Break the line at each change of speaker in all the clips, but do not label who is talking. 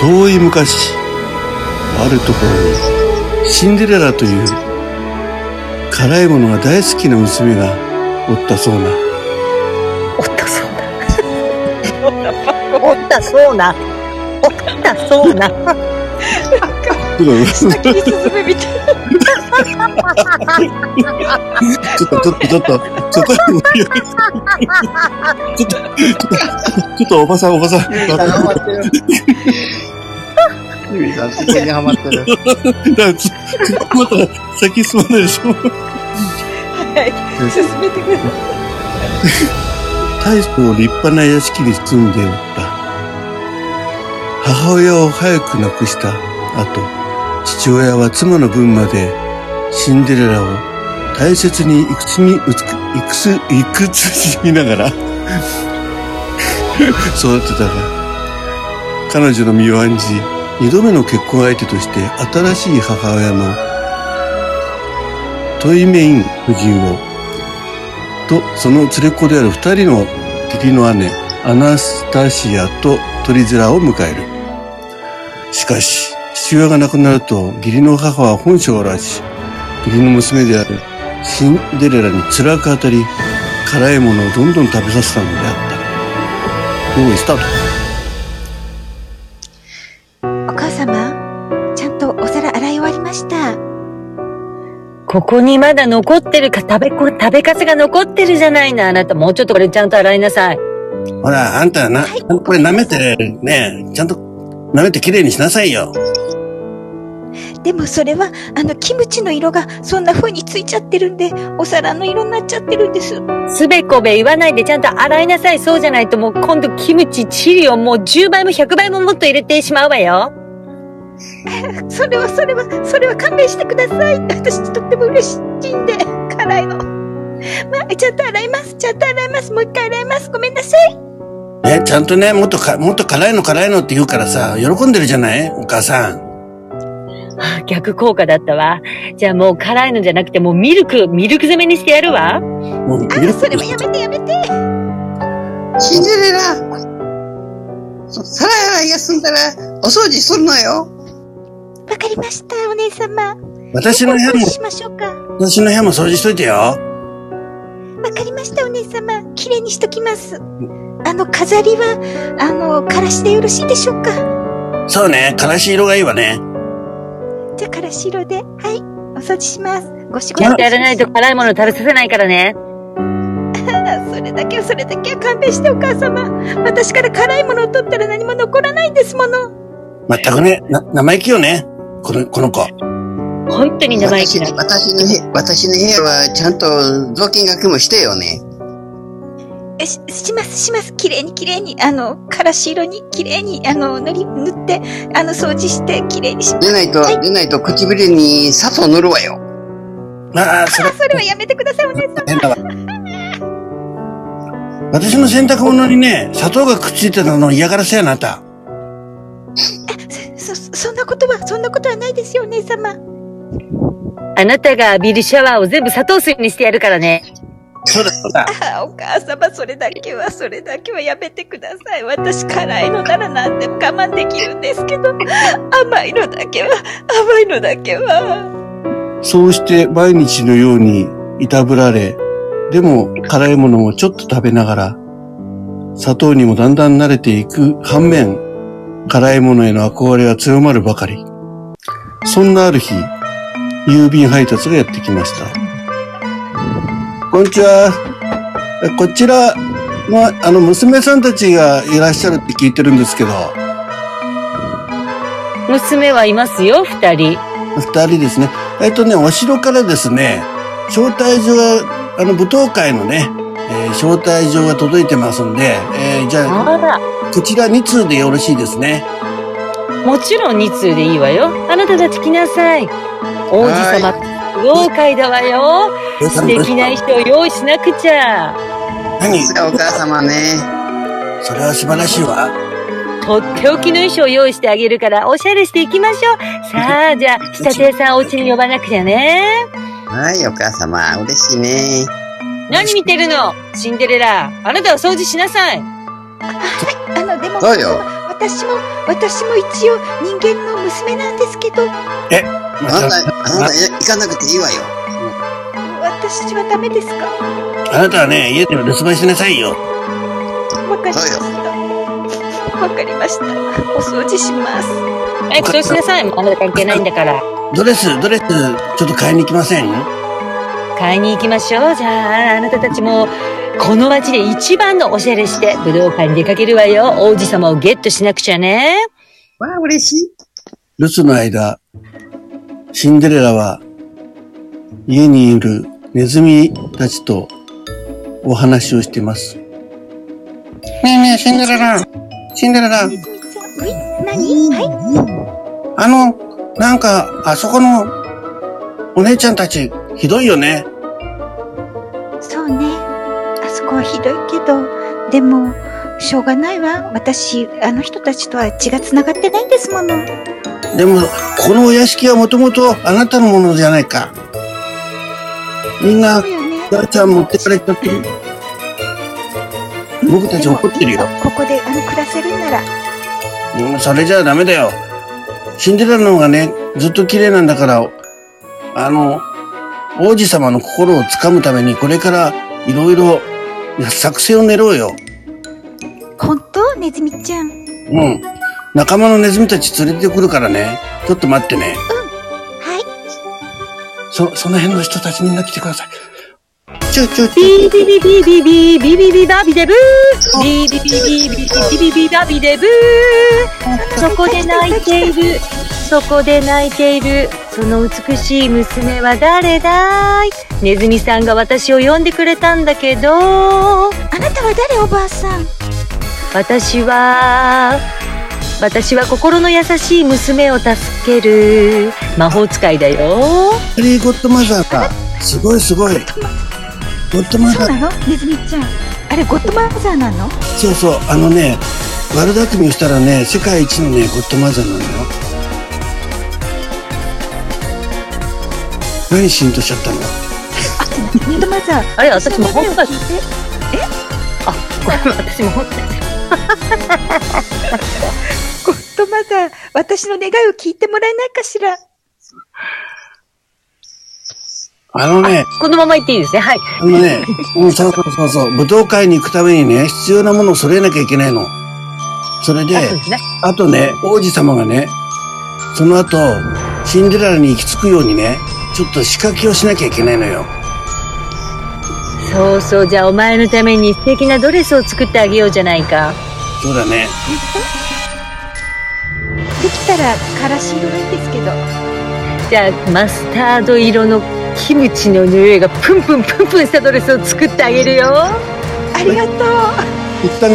遠い昔、あるところに、シンデレラという辛いものが大好きな娘がおったそうな。
おったそうな。おったそうな。おったそうな。
先に進めみたい
ちょっと、ちょっと、ちょっと、ちょっと、ちょっと、ちょっとおばさん、おばさん。
ハマってる。ゆみさん、そこにハマってる。
だからつまた先進まないでしょ？
はい。進めてください。
大層立派な屋敷に住んでおった。母親を早く亡くした後、父親は妻の分までシンデレラを大切にいくつみ、いくつ、いくつ、いくつしみながら 育てたが、彼女の身を案じ、二度目の結婚相手として新しい母親のトイメイン夫人をとその連れ子である二人の義理の姉アナスタシアとトリゼラを迎える。しかし父親が亡くなると義理の母は本性を荒らし義理の娘であるシンデレラに辛く当たり辛いものをどんどん食べさせたのであった。用意スタート
ここにまだ残ってるか、食べ、食べかすが残ってるじゃないの。あなたもうちょっとこれちゃんと洗いなさい。
ほらあんたなこれ舐めてねちゃんと舐めてきれいにしなさいよ
でもそれは、あの、キムチの色がそんな風についちゃってるんで、お皿の色になっちゃってるんです。
すべこべ言わないでちゃんと洗いなさい。そうじゃないともう今度キムチ、チリをもう10倍も100倍ももっと入れてしまうわよ。
それはそれは、それは勘弁してください。私とっても嬉しいんで、辛いの。まあ、ちゃんと洗います。ちゃんと洗います。もう一回洗います。ごめんなさい。
ねちゃんとねもっとかもっと辛いの辛いのって言うからさ喜んでるじゃない？お母さん
あ逆効果だったわ。じゃあもう辛いのじゃなくてもうミルク、ミルク詰めにしてやるわ。
もう
あ、それはやめてやめて。
シンデレラ。そ皿洗いが済んだら、お掃除するのよ。
わかりました、お姉様。
私の部屋も
お掃除しましょうか。
私の部屋も掃除しといてよ
わかりました、お姉様。綺麗にしときます。あの、飾りは、あの、からしでよろしいでしょうか。
そうねからし色がいいわね
じゃあ、からし色で、はい、お掃除します。ご仕事
ちゃんとやらないと辛いもの食べさせないからね。
それだけはそれだけは勘弁してお母様。私から辛いものを取ったら何も残らないんですもの。
まったくね、な、生意気よね。この、この子。
本当に生意気
私
だ。
私のへ、私の部屋はちゃんと雑巾掛けもしてよね。
えし、します、します。綺麗に綺麗に、あの、からし色に綺麗に、あの、塗り、塗って、あの、掃除して綺麗にします。
でないと、
はい
でないと唇に砂糖塗るわよ。
ああ、それ
あ、それはやめてください、お姉さん。
変だわ。私の洗濯物にね、砂糖がくっついてたの嫌がらせやなあんた。
そ、んなことは、そんなことはないですよ、お姉様。
あなたが浴びるシャワーを全部砂糖水にしてやるからね。
そうだ、そうだ。
あ、お母様、それだけは、それだけはやめてください。私、辛いのなら何でも我慢できるんですけど、甘いのだけは、甘いのだけは。
そうして毎日のようにいたぶられ、でも辛いものもちょっと食べながら、砂糖にもだんだん慣れていく反面、辛いものへの憧れは強まるばかり。そんなある日、郵便配達がやってきました。こんにちは。えこちらの、あの、娘さんたちがいらっしゃるって聞いてるんですけど、
娘はいますよ、二人。
二人ですね。えっとね、お城からですね、招待状が、あの、舞踏会のね、えー招待状が届いてますんで、えーじゃあ、
あら。
こちら2通でよろしいですね。
もちろん二通でいいわよ。あなたたち来なさい。王子様、豪快だわよ。素敵な衣装用意しなくちゃ。
何？
さすがお母様ね。
それは素晴らしいわ。
とっておきの衣装用意してあげるから、おしゃれしていきましょう。さあ、じゃあ、仕立て屋さんお家に呼ばなくちゃね。
はい、お母様、嬉しいね。
何見てるの？シンデレラ。あなたは掃除しなさい。
あの、でも、
そうよ
私も、私も一応人間の娘なんですけど、
ま
あなた、あなた、い行かなくていいわよ。
私はダメですか？
あなたはね、家で留守番しなさいよ。
わかりました。わかりました。お掃除します。
早くそうしなさい。もうあなた関係ないんだから。
ドレス、ドレス、ちょっと買いに行きません？
買いに行きましょう。じゃあ、あなたたちも、この街で一番のおしゃれして、武道館に出かけるわよ。王子様をゲットしなくちゃね。
わあ、嬉しい。
留守の間、シンデレラは家にいるネズミたちとお話をしています。ねえねえ、シンデレラ。シンデレラ。
はい何？はい
あの、なんか、あそこのお姉ちゃんたち、ひどいよね。
でも、しょうがないわ。私、あの人たちとは血が繋がってないんですもの。
でも、このお屋敷はもともとあなたのものじゃないか。みんな
そう、よね。
ちゃん持ってかれちゃってる。僕たち怒ってるよ。
ここで、あの、暮らせるんなら。
うん、それじゃダメだよ。シンデレラの方がね、ずっと綺麗なんだから、あの、王子様の心をつかむためにこれからいろいろ作戦を練ろうよ。
本当？ネズミちゃん。
うん。仲間のネズミたち連れてくるからね。ちょっと待ってね。
はい。
そ、その辺の人たちみんな来てください。ちょちょちょ。
ビビビビビビビビビバビデブービビビビビビビビバビデブーそこで泣いているそこで泣いているその美しい娘は誰だい？ネズミさんが私を呼んでくれたんだけど
あなたは誰おばあさん？
私は私は心の優しい娘を助ける魔法使いだよ
ハリーゴッドマザーか。すごいすごい。ゴッドマザー。
そうなの？ネズミちゃん。あれ、ゴッドマザーなの？
そうそう。あのね、悪巧みをしたらね、世界一のね、ゴッドマザーなのよ。何しんとしちゃったの？
ゴッドマザー。
あれ私魔法使い
聞いて
あこれ私魔法使い。
ゴッドマザー、私の願い。を聞い。てもらえない。かしら。
あのね、
このまま言ってい。い。ですねはい。
あのね、うん、そうそうそうそう、武道会に行くためにね、必要なものを揃えなきゃい。けない。の。それで、
あね
あとね、王子様がね、その後、シンデレラに行き着くようにね、ちょっと仕掛けをしなきゃいけないのよ。
そうそう、じゃあお前のために素敵なドレスを作ってあげようじゃないか。
そうだね。
できたら、からし色がいいんですけど。
じゃあ、マスタード色のキムチの匂いがプンプンプンプンしたドレスを作ってあげるよ。
ありがとう。
一旦、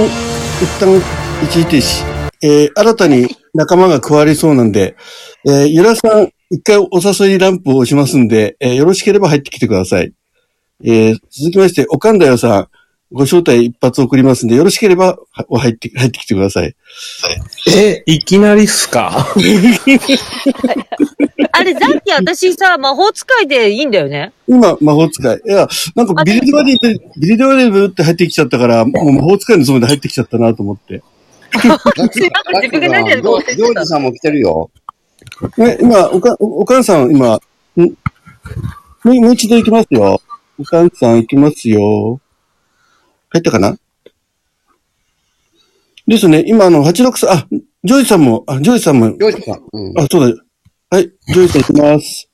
一旦、一時停止。えー、新たに仲間が加わりそうなんで、えー、ゆらさん、一回お誘いランプを押しますんで、えー、よろしければ入ってきてください。えー、続きまして、おかんだよさん、ご招待一発送りますんで、よろしければ、は入って、入ってきてください。
え、いきなりっすか？
あれ、さっき私さ、魔法使いでいいんだよね。
今、魔法使い。いや、なんかビリドアで、ビリドアでブーって入ってきちゃったから、もう魔法使いのつもりで入ってきちゃったなと思って。
自分が何やるか忘れて
ジョー
た
ジさんも来てるよ。
え、今、おか、おお母さん、今、ん？もうもう一度行きますよ。お母さん行きますよ。入ったかな？ですね、今、あの、863、あ、ジョージさんも、あ、ジョージさんも、
ジョージさん。うん。
あ、そうだ。はい、ジョージさん行きます。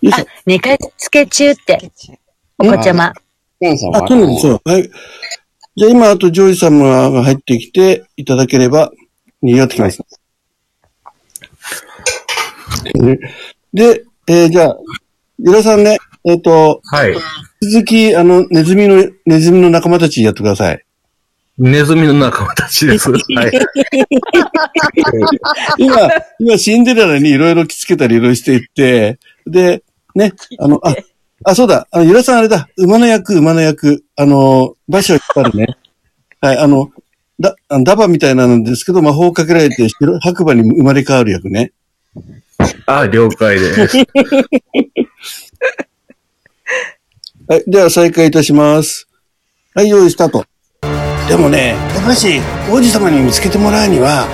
よいしょ。
寝かしつけ中って、お子ちゃま。
あ、そうなんですよ。はい。じゃあ今、あとジョージさんが入ってきていただければ、賑わってきます。ねで、えーじゃあ、ゆらさんね、えっ、と、
はい。
続き、あの、ネズミの、ネズミの仲間たちやってください。
ネズミの仲間たちです。はい。
今、今、シンデレラにいろいろ着付けたりいろいろしていって、で、ね、あの、あ、あ、そうだ、あの、ゆらさんあれだ、馬の役、馬の役、あの、馬車を引っ張るね。はい、あの、だ、あのダバみたいなんですけど、魔法をかけられて、白白馬に生まれ変わる役ね。
あ、了解です。
はい、では再開いたします。はい、用意スタート。でもね、やっぱし王子様に見つけてもらうには、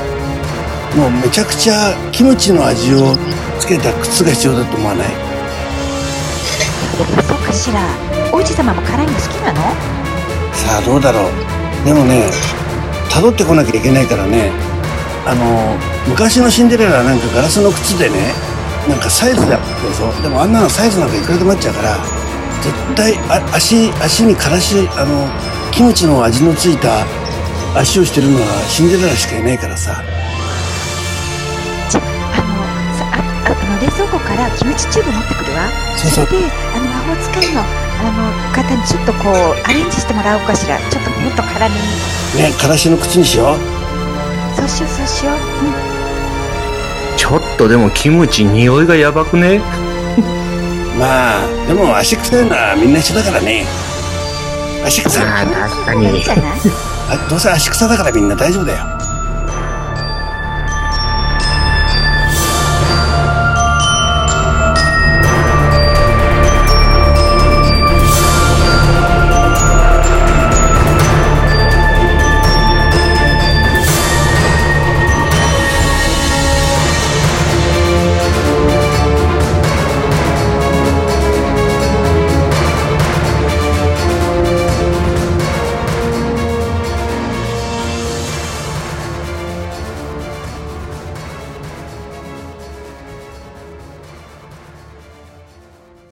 もうめちゃくちゃキムチの味をつけた靴が必要だと思わない？
そうかしら。王子様も辛いの好きなの？
さあどうだろう？でもね、辿ってこなきゃいけないからね、あの、昔のシンデレラはなんかガラスの靴でね、なんかサイズだったでしょ？でもあんなのサイズなんかいくらでもあっちゃうから、絶対あ足、足にからし、あの、キムチの味のついた足をしてるのはシンデレラしかいないからさ。
じゃあ、あの、さあの冷蔵庫からキムチチューブ持ってくるわ。
そ
れで、あの、魔法使いの、あの、方にちょっとこう、アレンジしてもらおうかしら。ちょっともっと辛めに。
ね、からしの靴にしよう。
そうしよう、そうしよう。うん。
ちょっとでもキムチ匂いがやばくね？
まあ、でも足臭いのはみんな一緒だからね。足臭い。
ああ、確かに。
あどうせ足臭だからみんな大丈夫だよ。